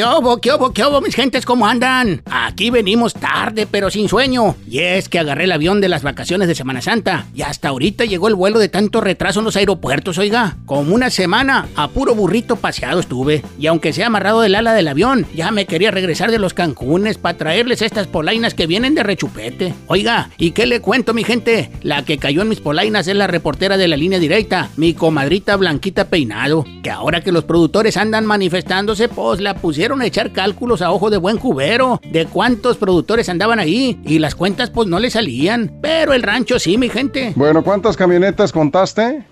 ¿Qué hubo, qué hubo, qué hubo, mis gentes? ¿Cómo andan? Aquí venimos tarde, pero sin sueño. Y es que agarré el avión de las vacaciones de Semana Santa. Y hasta ahorita llegó el vuelo de tanto retraso en los aeropuertos, oiga. Como una semana, a puro burrito paseado estuve. Y aunque se ha amarrado del ala del avión, ya me quería regresar de los Cancunes para traerles estas polainas que vienen de rechupete. Oiga, ¿y qué le cuento, mi gente? La que cayó en mis polainas es la reportera de la línea directa, mi comadrita Blanquita Peinado. Que ahora que los productores andan manifestándose, pues la pusieron a echar cálculos a ojo de buen cubero de cuántos productores andaban ahí y las cuentas pues no le salían. Pero el rancho sí, mi gente. Bueno, ¿cuántas camionetas contaste?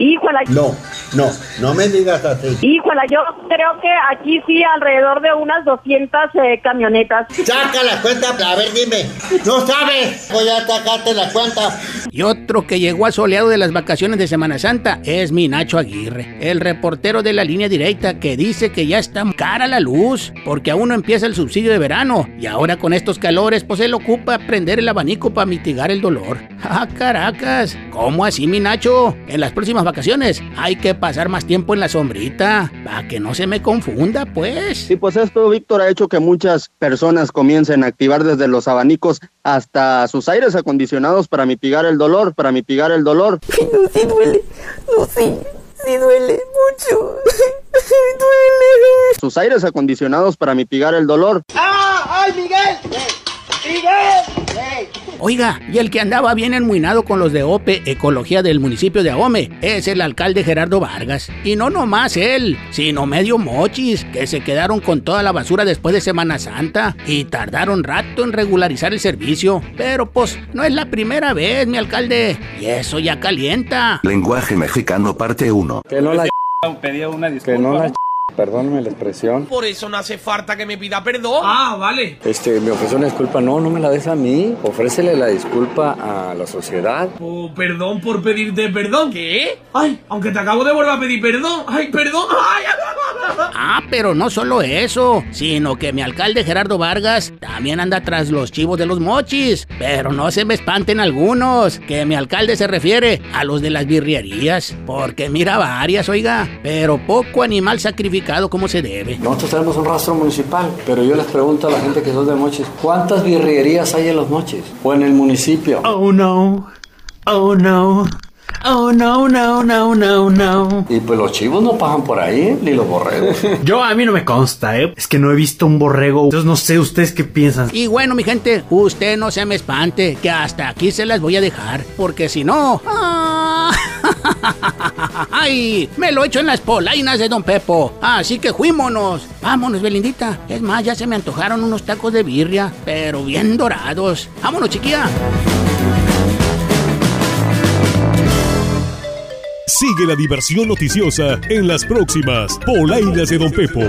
Híjola. No, no, no me digas así. Híjola, yo creo que aquí sí alrededor de unas 200 eh, camionetas. Saca la cuenta, a ver, dime. No sabes. Voy a sacarte la cuenta. Y otro que llegó asoleado de las vacaciones de Semana Santa es mi Nacho Aguirre, el reportero de la línea directa que dice que ya está cara la luz porque aún no empieza el subsidio de verano y ahora con estos calores pues él ocupa prender el abanico para mitigar el dolor. ¡Ah, caracas! ¿Cómo así, mi Nacho? En las próximas vacaciones hay que pasar más tiempo en la sombrita para que no se me confunda, pues. Sí, pues esto, Víctor, ha hecho que muchas personas comiencen a activar desde los abanicos hasta sus aires acondicionados para mitigar el dolor, para mitigar el dolor. No, sí duele. No, sí. Sí duele mucho. duele. Sus aires acondicionados para mitigar el dolor. ¡Ah! ¡Ay, Miguel! ¡Miguel! Oiga, y el que andaba bien enmuinado con los de OPE Ecología del municipio de Ahome es el alcalde Gerardo Vargas. Y no nomás él, sino medio mochis, que se quedaron con toda la basura después de Semana Santa y tardaron rato en regularizar el servicio. Pero pues, no es la primera vez, mi alcalde, y eso ya calienta. Lenguaje mexicano parte 1. Que no la Pedía una disculpa. que no la perdóname la expresión. Por eso no hace falta que me pida perdón. Ah, vale. Este, me ofreció una disculpa, no, no me la des a mí. Ofrécele la disculpa a la sociedad. Oh, perdón por pedirte perdón. ¿Qué? Ay, aunque te acabo de volver a pedir perdón. Ay, perdón. Ay, Ah, pero no solo eso, sino que mi alcalde Gerardo Vargas también anda tras los chivos de los mochis. Pero no se me espanten algunos, que mi alcalde se refiere a los de las birrierías, porque mira varias, oiga, pero poco animal sacrificado como se debe. Nosotros tenemos un rastro municipal, pero yo les pregunto a la gente que son de Mochis, ¿cuántas birrerías hay en los Mochis? ¿O en el municipio? Oh no. Oh no. Oh no, no, no, no, no. Y pues los chivos no pasan por ahí, ni los borregos. Yo a mí no me consta, ¿eh? Es que no he visto un borrego. Entonces no sé ustedes qué piensan. Y bueno, mi gente, usted no se me espante, que hasta aquí se las voy a dejar, porque si no... ¡ah! ¡Ay! Me lo echo en las polainas de Don Pepo. Así que fuímonos. Vámonos, Belindita. Es más, ya se me antojaron unos tacos de birria, pero bien dorados. Vámonos, chiquilla. Sigue la diversión noticiosa en las próximas polainas de Don Pepo.